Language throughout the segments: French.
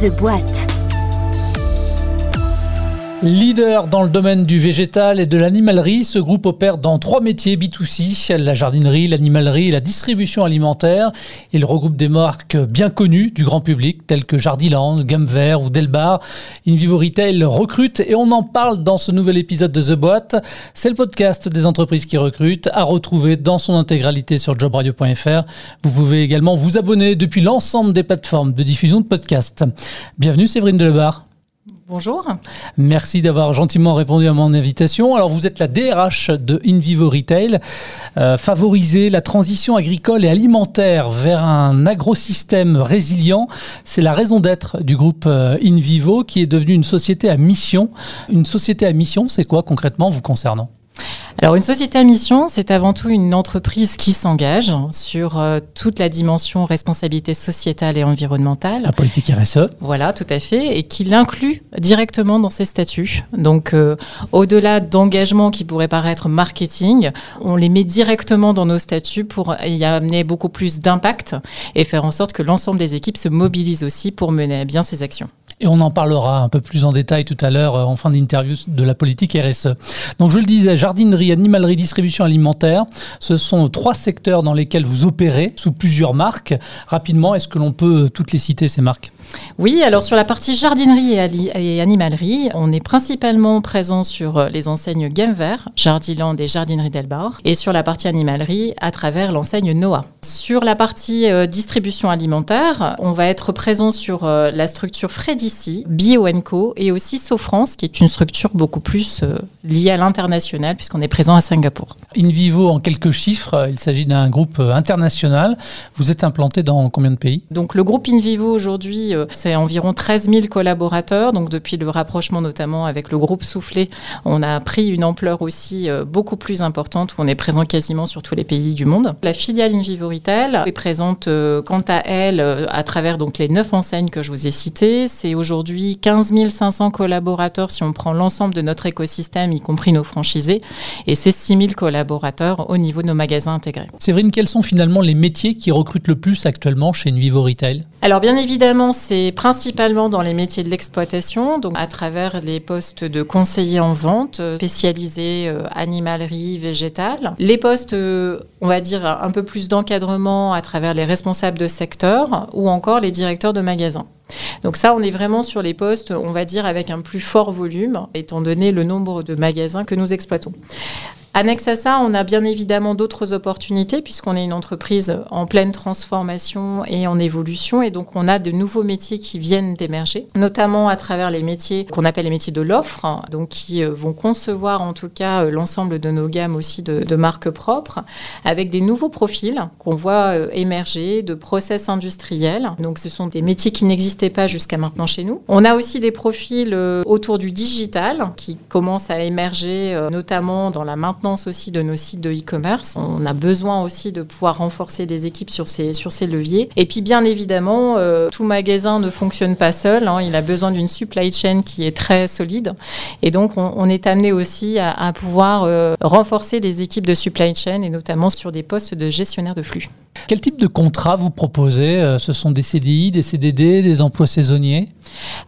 The Boîte. Leader dans le domaine du végétal et de l'animalerie, ce groupe opère dans trois métiers B2C, la jardinerie, l'animalerie et la distribution alimentaire. Il regroupe des marques bien connues du grand public, telles que Jardiland, Gamme ou Delbar. InVivo Retail recrute et on en parle dans ce nouvel épisode de The Boîte. C'est le podcast des entreprises qui recrutent, à retrouver dans son intégralité sur jobradio.fr. Vous pouvez également vous abonner depuis l'ensemble des plateformes de diffusion de podcasts. Bienvenue Séverine Delbar. Bonjour. Merci d'avoir gentiment répondu à mon invitation. Alors vous êtes la DRH de InVivo Retail. Euh, favoriser la transition agricole et alimentaire vers un agrosystème résilient, c'est la raison d'être du groupe euh, InVivo qui est devenu une société à mission. Une société à mission, c'est quoi concrètement vous concernant? Alors une société à mission, c'est avant tout une entreprise qui s'engage sur euh, toute la dimension responsabilité sociétale et environnementale. La politique RSE. Voilà, tout à fait, et qui l'inclut directement dans ses statuts. Donc euh, au-delà d'engagements qui pourraient paraître marketing, on les met directement dans nos statuts pour y amener beaucoup plus d'impact et faire en sorte que l'ensemble des équipes se mobilisent aussi pour mener à bien ces actions. Et on en parlera un peu plus en détail tout à l'heure euh, en fin d'interview de la politique RSE. Donc je le disais, jardinerie, animalerie, distribution alimentaire, ce sont trois secteurs dans lesquels vous opérez sous plusieurs marques. Rapidement, est-ce que l'on peut toutes les citer, ces marques? Oui, alors sur la partie jardinerie et, animalerie, on est principalement présent sur euh, les enseignes Game Vert, Jardiland et Jardinerie Delbar, et sur la partie animalerie à travers l'enseigne Noah. Sur la partie euh, distribution alimentaire, on va être présent sur la structure Fredici, BioEnco et aussi Sofrance, qui est une structure beaucoup plus liée à l'international puisqu'on est présent à Singapour. InVivo, en quelques chiffres, il s'agit d'un groupe international. Vous êtes implanté dans combien de pays? Donc le groupe InVivo aujourd'hui c'est environ 13 000 collaborateurs. Donc depuis le rapprochement notamment avec le groupe Soufflé, on a pris une ampleur aussi euh, beaucoup plus importante où on est présent quasiment sur tous les pays du monde. La filiale InVivo Retail est présente euh, quant à elle euh, à travers donc les neuf enseignes que je vous ai citées. C'est aujourd'hui 15 500 collaborateurs si on prend l'ensemble de notre écosystème, y compris nos franchisés, et c'est 6 000 collaborateurs au niveau de nos magasins intégrés. Séverine, quels sont finalement les métiers qui recrutent le plus actuellement chez InVivo Retail? Alors bien évidemment, c'est principalement dans les métiers de l'exploitation, donc à travers les postes de conseiller en vente, euh, spécialisés euh, animalerie, végétale. Les postes, euh, on va dire, un peu plus d'encadrement à travers les responsables de secteur ou encore les directeurs de magasins. Donc ça, on est vraiment sur les postes, on va dire, avec un plus fort volume, étant donné le nombre de magasins que nous exploitons. Annexe à ça, on a bien évidemment d'autres opportunités puisqu'on est une entreprise en pleine transformation et en évolution et donc on a de nouveaux métiers qui viennent d'émerger, notamment à travers les métiers qu'on appelle les métiers de l'offre, donc qui euh, vont concevoir en tout cas euh, l'ensemble de nos gammes aussi de, marques propres avec des nouveaux profils qu'on voit euh, émerger de process industriels. Donc ce sont des métiers qui n'existaient pas jusqu'à maintenant chez nous. On a aussi des profils autour du digital qui commencent à émerger notamment dans la maintenance aussi de nos sites de e-commerce. On a besoin aussi de pouvoir renforcer les équipes sur ces, leviers. Et puis bien évidemment, euh, tout magasin ne fonctionne pas seul. Hein. Il a besoin d'une supply chain qui est très solide. Et donc on, est amené aussi à, pouvoir euh, renforcer les équipes de supply chain et notamment sur des postes de gestionnaire de flux. Quel type de contrat vous proposez euh, Ce sont des CDI, des CDD, des emplois saisonniers?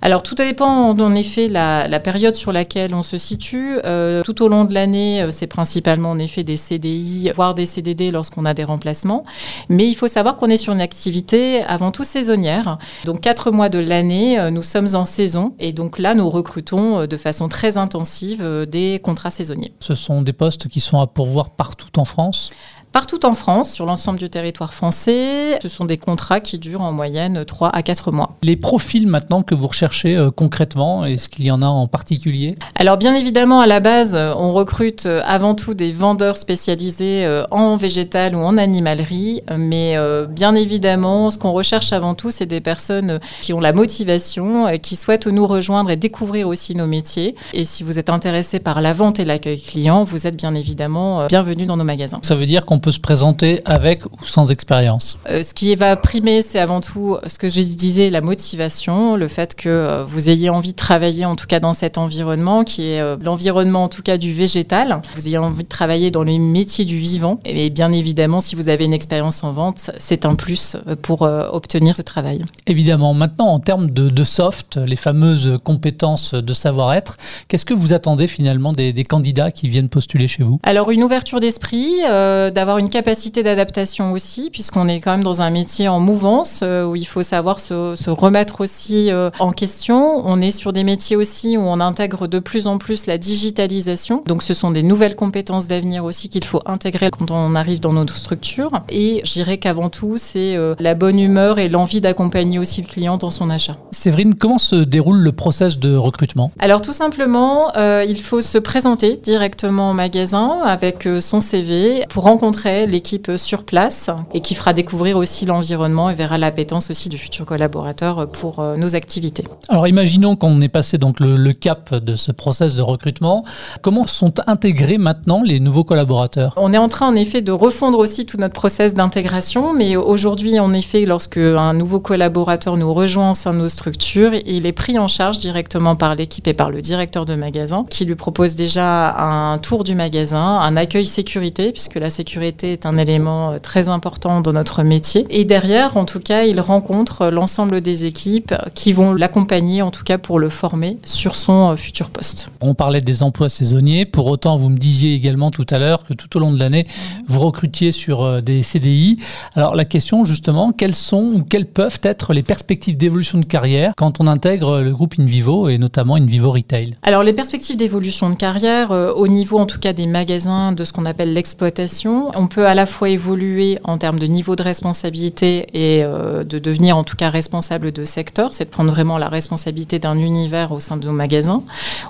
Alors tout dépend en effet la, la période sur laquelle on se situe. Euh, tout au long de l'année, euh, c'est principalement en effet des CDI, voire des CDD lorsqu'on a des remplacements. Mais il faut savoir qu'on est sur une activité avant tout saisonnière. Donc quatre mois de l'année, nous sommes en saison et donc là nous recrutons de façon très intensive des contrats saisonniers. Ce sont des postes qui sont à pourvoir partout en France? Partout en France, sur l'ensemble du territoire français, ce sont des contrats qui durent en moyenne 3 à 4 mois. Les profils maintenant que vous recherchez euh, concrètement, est-ce qu'il y en a en particulier? Alors bien évidemment, à la base, on recrute euh, avant tout des vendeurs spécialisés euh, en végétal ou en animalerie, mais bien évidemment, ce qu'on recherche avant tout, c'est des personnes qui ont la motivation, qui souhaitent nous rejoindre et découvrir aussi nos métiers. Et si vous êtes intéressé par la vente et l'accueil client, vous êtes bien évidemment bienvenue dans nos magasins. Ça veut dire qu'on peut se présenter avec ou sans expérience euh, Ce qui va primer, c'est avant tout ce que je disais, la motivation, le fait que euh, vous ayez envie de travailler en tout cas dans cet environnement qui est euh, l'environnement en tout cas du végétal. Vous ayez envie de travailler dans les métiers du vivant. Et bien évidemment, si vous avez une expérience en vente, c'est un plus pour obtenir ce travail. Évidemment. Maintenant, en termes de, soft, les fameuses compétences de savoir-être, qu'est-ce que vous attendez finalement des, des candidats qui viennent postuler chez vous? Alors, une ouverture d'esprit, euh, d'avoir une capacité d'adaptation aussi, puisqu'on est quand même dans un métier en mouvance euh, où il faut savoir se, se remettre aussi euh, en question. On est sur des métiers aussi où on intègre de plus en plus la digitalisation. Donc, ce sont des nouvelles compétences d'avenir aussi qu'il faut intégrer quand on arrive dans nos structures. Et je dirais qu'avant tout, c'est la bonne humeur et l'envie d'accompagner aussi le client dans son achat. Séverine, comment se déroule le process de recrutement? Alors, tout simplement, il faut se présenter directement au magasin avec son CV pour rencontrer l'équipe sur place et qui fera découvrir aussi l'environnement et verra l'appétence aussi du futur collaborateur pour euh, nos activités. Alors imaginons qu'on ait passé donc le, cap de ce process de recrutement. Comment sont intégrés maintenant les nouveaux collaborateurs? On est en train en effet de refondre aussi tout notre process d'intégration, mais aujourd'hui en effet lorsque un nouveau collaborateur nous rejoint au sein de nos structures, il est pris en charge directement par l'équipe et par le directeur de magasin qui lui propose déjà un tour du magasin, un accueil sécurité puisque la sécurité est un élément euh, très important dans notre métier. Et derrière, en tout cas, il rencontre l'ensemble des équipes qui vont l'accompagner, en tout cas pour le former sur son euh, futur poste. On parlait des emplois saisonniers. Pour autant, vous me disiez également tout à l'heure que tout au long de l'année, vous recrutiez sur euh, des CDI. Alors la question, justement, quelles sont ou quelles peuvent être les perspectives d'évolution de carrière quand on intègre le groupe InVivo et notamment InVivo Retail? Alors les perspectives d'évolution de carrière au niveau en tout cas des magasins de ce qu'on appelle l'exploitation, on peut à la fois évoluer en termes de niveau de responsabilité et euh, de devenir en tout cas responsable de secteur, c'est de prendre vraiment la responsabilité d'un univers au sein de nos magasins,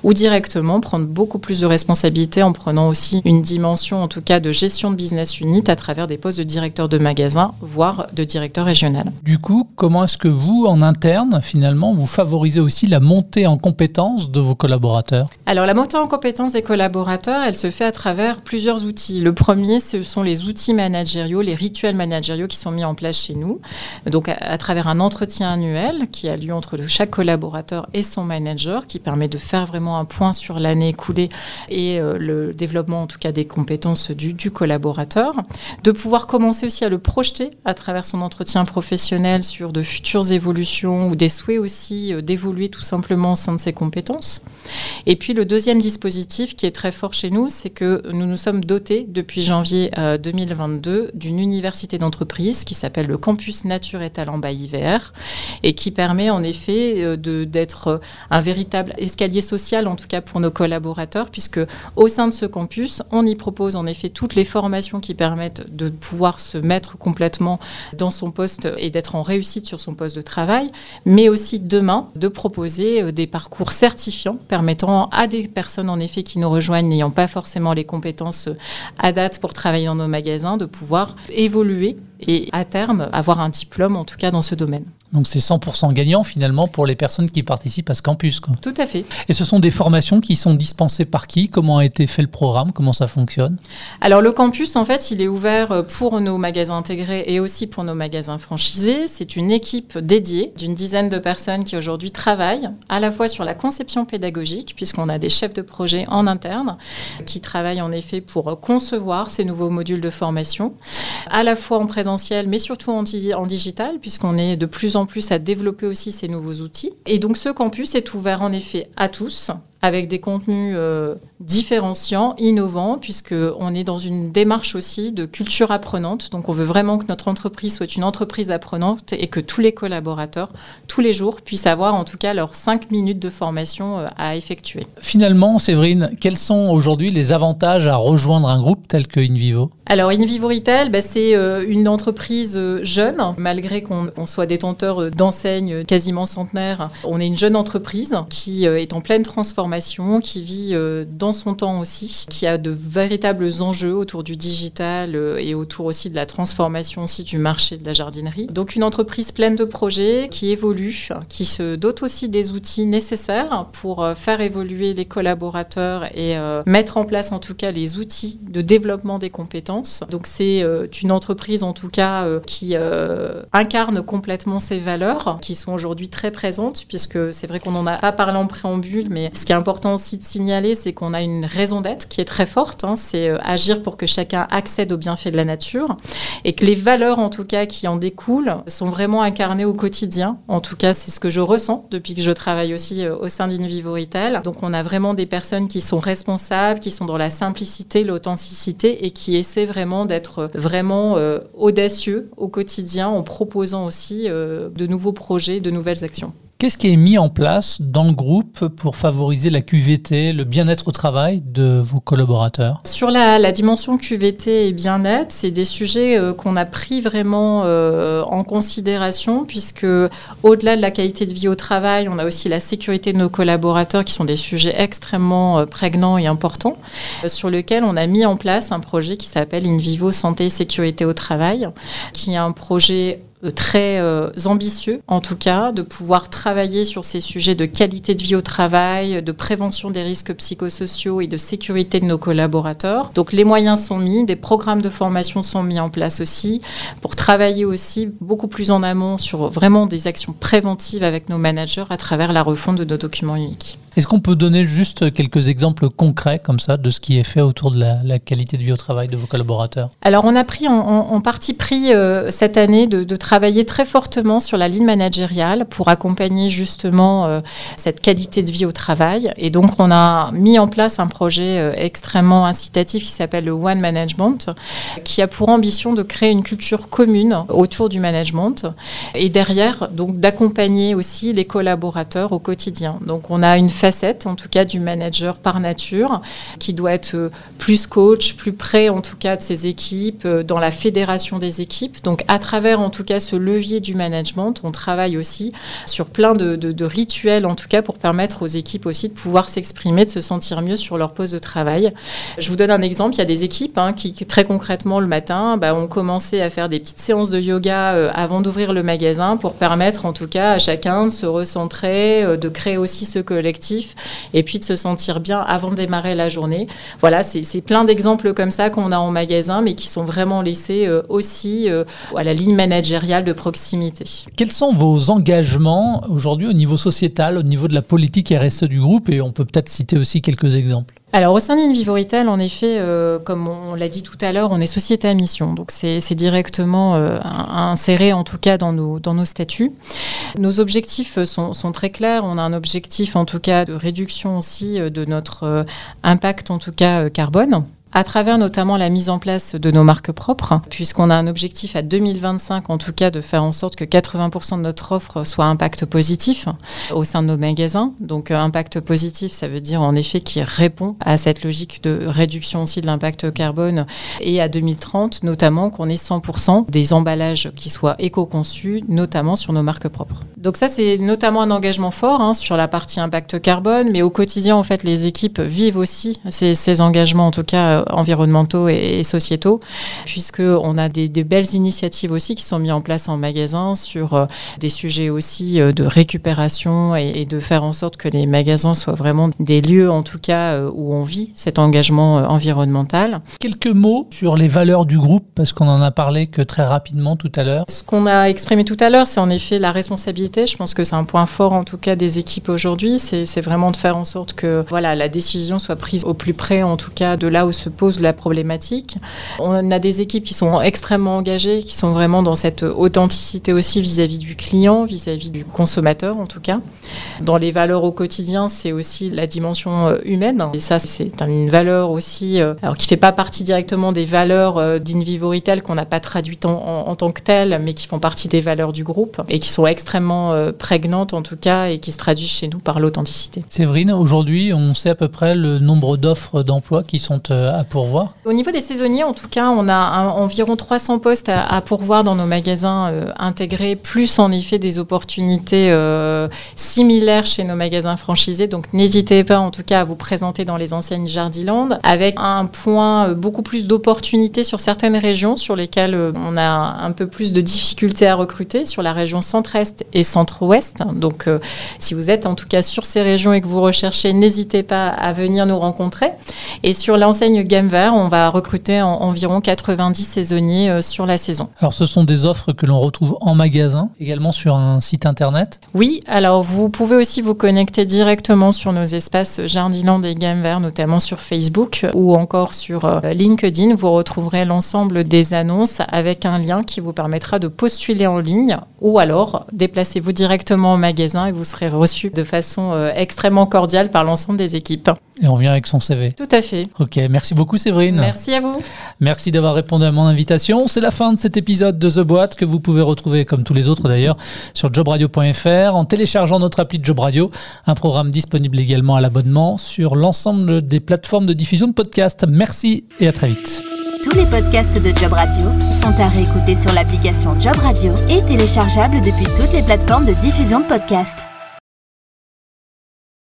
ou directement prendre beaucoup plus de responsabilité en prenant aussi une dimension en tout cas de gestion de business unit à travers des postes de directeur de magasin, voire de directeur régional. Du coup, comment est-ce que vous, en interne, finalement, vous favorisez aussi la montée en compétences de vos collaborateurs? Alors la montée en compétences des collaborateurs, elle se fait à travers plusieurs outils. Le premier, ce sont les outils managériaux, les rituels managériaux qui sont mis en place chez nous. Donc, à, travers un entretien annuel qui a lieu entre chaque collaborateur et son manager, qui permet de faire vraiment un point sur l'année écoulée et euh, le développement, en tout cas, des compétences du, collaborateur. De pouvoir commencer aussi à le projeter à travers son entretien professionnel sur de futures évolutions ou des souhaits aussi euh, d'évoluer tout simplement au sein de ses compétences. Et puis, le deuxième dispositif qui est très fort chez nous, c'est que nous nous sommes dotés depuis janvier 2022 euh, d'une université d'entreprise qui s'appelle le Campus Nature et Talent by et qui permet en effet euh, d'être euh, un véritable escalier social, en tout cas pour nos collaborateurs, puisque au sein de ce campus, on y propose en effet toutes les formations qui permettent de pouvoir se mettre complètement dans son poste et d'être en réussite sur son poste de travail, mais aussi demain de proposer des parcours certifiants permettant à des personnes en effet qui nous rejoignent n'ayant pas forcément les compétences à date pour travailler dans nos magasins, de pouvoir évoluer et à terme avoir un diplôme en tout cas dans ce domaine. Donc c'est 100% gagnant finalement pour les personnes qui participent à ce campus. Quoi. Tout à fait. Et ce sont des formations qui sont dispensées par qui? Comment a été fait le programme? Comment ça fonctionne? Alors le campus en fait il est ouvert pour nos magasins intégrés et aussi pour nos magasins franchisés. C'est une équipe dédiée d'une dizaine de personnes qui aujourd'hui travaillent à la fois sur la conception pédagogique puisqu'on a des chefs de projet en interne qui travaillent en effet pour concevoir ces nouveaux modules de formation à la fois en mais surtout en digital puisqu'on est de plus en plus à développer aussi ces nouveaux outils. Et donc ce campus est ouvert en effet à tous, avec des contenus euh, différenciants, innovants, puisqu'on est dans une démarche aussi de culture apprenante. Donc on veut vraiment que notre entreprise soit une entreprise apprenante et que tous les collaborateurs, tous les jours, puissent avoir en tout cas leurs cinq minutes de formation euh, à effectuer. Finalement, Séverine, quels sont aujourd'hui les avantages à rejoindre un groupe tel que InVivo? Alors InVivo Retail, bah, c'est euh, une entreprise jeune, malgré qu'on soit détenteur d'enseignes quasiment centenaires. On est une jeune entreprise qui est en pleine transformation qui vit dans son temps aussi, qui a de véritables enjeux autour du digital et autour aussi de la transformation aussi du marché de la jardinerie. Donc une entreprise pleine de projets qui évolue, qui se dote aussi des outils nécessaires pour faire évoluer les collaborateurs et mettre en place en tout cas les outils de développement des compétences. Donc c'est une entreprise en tout cas qui incarne complètement ces valeurs qui sont aujourd'hui très présentes, puisque c'est vrai qu'on n'en a pas parlé en préambule, mais ce qui est important aussi de signaler, c'est qu'on a une raison d'être qui est très forte, hein. c'est euh, agir pour que chacun accède aux bienfaits de la nature, et que les valeurs en tout cas qui en découlent sont vraiment incarnées au quotidien. En tout cas, c'est ce que je ressens depuis que je travaille aussi euh, au sein d'Invivo Retail. Donc on a vraiment des personnes qui sont responsables, qui sont dans la simplicité, l'authenticité, et qui essaient vraiment d'être vraiment euh, audacieux au quotidien en proposant aussi de nouveaux projets, de nouvelles actions. Qu'est-ce qui est mis en place dans le groupe pour favoriser la QVT, le bien-être au travail de vos collaborateurs? Sur la, dimension QVT et bien-être, c'est des sujets euh, qu'on a pris vraiment euh, en considération puisque au-delà de la qualité de vie au travail, on a aussi la sécurité de nos collaborateurs qui sont des sujets extrêmement euh, prégnants et importants sur lesquels on a mis en place un projet qui s'appelle In Vivo Santé et Sécurité au Travail, qui est un projet très euh, ambitieux, en tout cas, de pouvoir travailler sur ces sujets de qualité de vie au travail, de prévention des risques psychosociaux et de sécurité de nos collaborateurs. Donc les moyens sont mis, des programmes de formation sont mis en place aussi, pour travailler aussi beaucoup plus en amont sur vraiment des actions préventives avec nos managers à travers la refonte de nos documents uniques. Est-ce qu'on peut donner juste quelques exemples concrets comme ça de ce qui est fait autour de la, qualité de vie au travail de vos collaborateurs? Alors on a pris en, partie pris euh, cette année de, travailler très fortement sur la ligne managériale pour accompagner justement euh, cette qualité de vie au travail. Et donc on a mis en place un projet euh, extrêmement incitatif qui s'appelle le One Management, qui a pour ambition de créer une culture commune autour du management et derrière donc d'accompagner aussi les collaborateurs au quotidien. Donc on a une facette, en tout cas, du manager par nature, qui doit être euh, plus coach, plus près, en tout cas, de ses équipes, dans la fédération des équipes. Donc, à travers, en tout cas, ce levier du management, on travaille aussi sur plein de, rituels, en tout cas, pour permettre aux équipes aussi de pouvoir s'exprimer, de se sentir mieux sur leur poste de travail. Je vous donne un exemple. Il y a des équipes hein, qui, très concrètement, le matin, bah, ont commencé à faire des petites séances de yoga euh, avant d'ouvrir le magasin pour permettre, en tout cas, à chacun de se recentrer, de créer aussi ce collectif et puis de se sentir bien avant de démarrer la journée. Voilà, c'est plein d'exemples comme ça qu'on a en magasin, mais qui sont vraiment laissés euh, aussi euh, à la ligne managériale de proximité. Quels sont vos engagements aujourd'hui au niveau sociétal, au niveau de la politique RSE du groupe Et on peut peut-être citer aussi quelques exemples? Alors au sein d'InVivo en effet, euh, comme on l'a dit tout à l'heure, on est société à mission, donc c'est directement euh, inséré en tout cas dans nos, dans nos statuts. Nos objectifs sont, sont, très clairs. On a un objectif en tout cas de réduction aussi euh, de notre impact en tout cas carbone à travers notamment la mise en place de nos marques propres, puisqu'on a un objectif à 2025 en tout cas de faire en sorte que 80% de notre offre soit impact positif au sein de nos magasins. Donc euh, impact positif, ça veut dire en effet qui répond à cette logique de réduction aussi de l'impact carbone et à 2030 notamment qu'on ait 100% des emballages qui soient éco-conçus, notamment sur nos marques propres. Donc ça c'est notamment un engagement fort hein, sur la partie impact carbone, mais au quotidien en fait les équipes vivent aussi ces engagements en tout cas euh, environnementaux et, sociétaux, puisqu'on a des, belles initiatives aussi qui sont mises en place en magasin sur euh, des sujets aussi euh, de récupération et, de faire en sorte que les magasins soient vraiment des lieux, en tout cas, où on vit cet engagement environnemental. Quelques mots sur les valeurs du groupe, parce qu'on en a parlé que très rapidement tout à l'heure. Ce qu'on a exprimé tout à l'heure, c'est en effet la responsabilité. Je pense que c'est un point fort, en tout cas, des équipes aujourd'hui. C'est vraiment de faire en sorte que voilà, la décision soit prise au plus près, en tout cas, de là où se pose la problématique. On a des équipes qui sont extrêmement engagées, qui sont vraiment dans cette authenticité aussi vis-à-vis du client, vis-à-vis du consommateur en tout cas. Dans les valeurs au quotidien, c'est aussi la dimension euh, humaine. Et ça, c'est une valeur aussi, euh, alors qui fait pas partie directement des valeurs euh, d'Invivo qu'on n'a pas traduites en, tant que telles, mais qui font partie des valeurs du groupe et qui sont extrêmement prégnantes en tout cas et qui se traduisent chez nous par l'authenticité. Séverine, aujourd'hui, on sait à peu près le nombre d'offres d'emploi qui sont pourvoir Au niveau des saisonniers, en tout cas, on a environ 300 postes à, pourvoir dans nos magasins euh, intégrés, plus en effet des opportunités euh, similaires chez nos magasins franchisés. Donc n'hésitez pas en tout cas à vous présenter dans les enseignes Jardiland avec un point euh, beaucoup plus d'opportunités sur certaines régions sur lesquelles on a un peu plus de difficultés à recruter, sur la région centre-est et centre-ouest. Donc si vous êtes en tout cas sur ces régions et que vous recherchez, n'hésitez pas à venir nous rencontrer. Et sur l'enseigne Game Vert, on va recruter environ 90 saisonniers euh, sur la saison. Alors ce sont des offres que l'on retrouve en magasin, également sur un site internet Oui, alors vous pouvez aussi vous connecter directement sur nos espaces Jardiland et Game Vert, notamment sur Facebook ou encore sur euh, LinkedIn. Vous retrouverez l'ensemble des annonces avec un lien qui vous permettra de postuler en ligne ou alors déplacez-vous directement au magasin et vous serez reçu de façon euh, extrêmement cordiale par l'ensemble des équipes. Et on vient avec son CV. Tout à fait. Ok, merci beaucoup Séverine. Merci à vous. Merci d'avoir répondu à mon invitation. C'est la fin de cet épisode de The Boîte que vous pouvez retrouver, comme tous les autres d'ailleurs, sur jobradio.fr en téléchargeant notre appli de Job Radio, un programme disponible également à l'abonnement sur l'ensemble des plateformes de diffusion de podcasts. Merci et à très vite. Tous les podcasts de Job Radio sont à réécouter sur l'application Job Radio et téléchargeables depuis toutes les plateformes de diffusion de podcasts.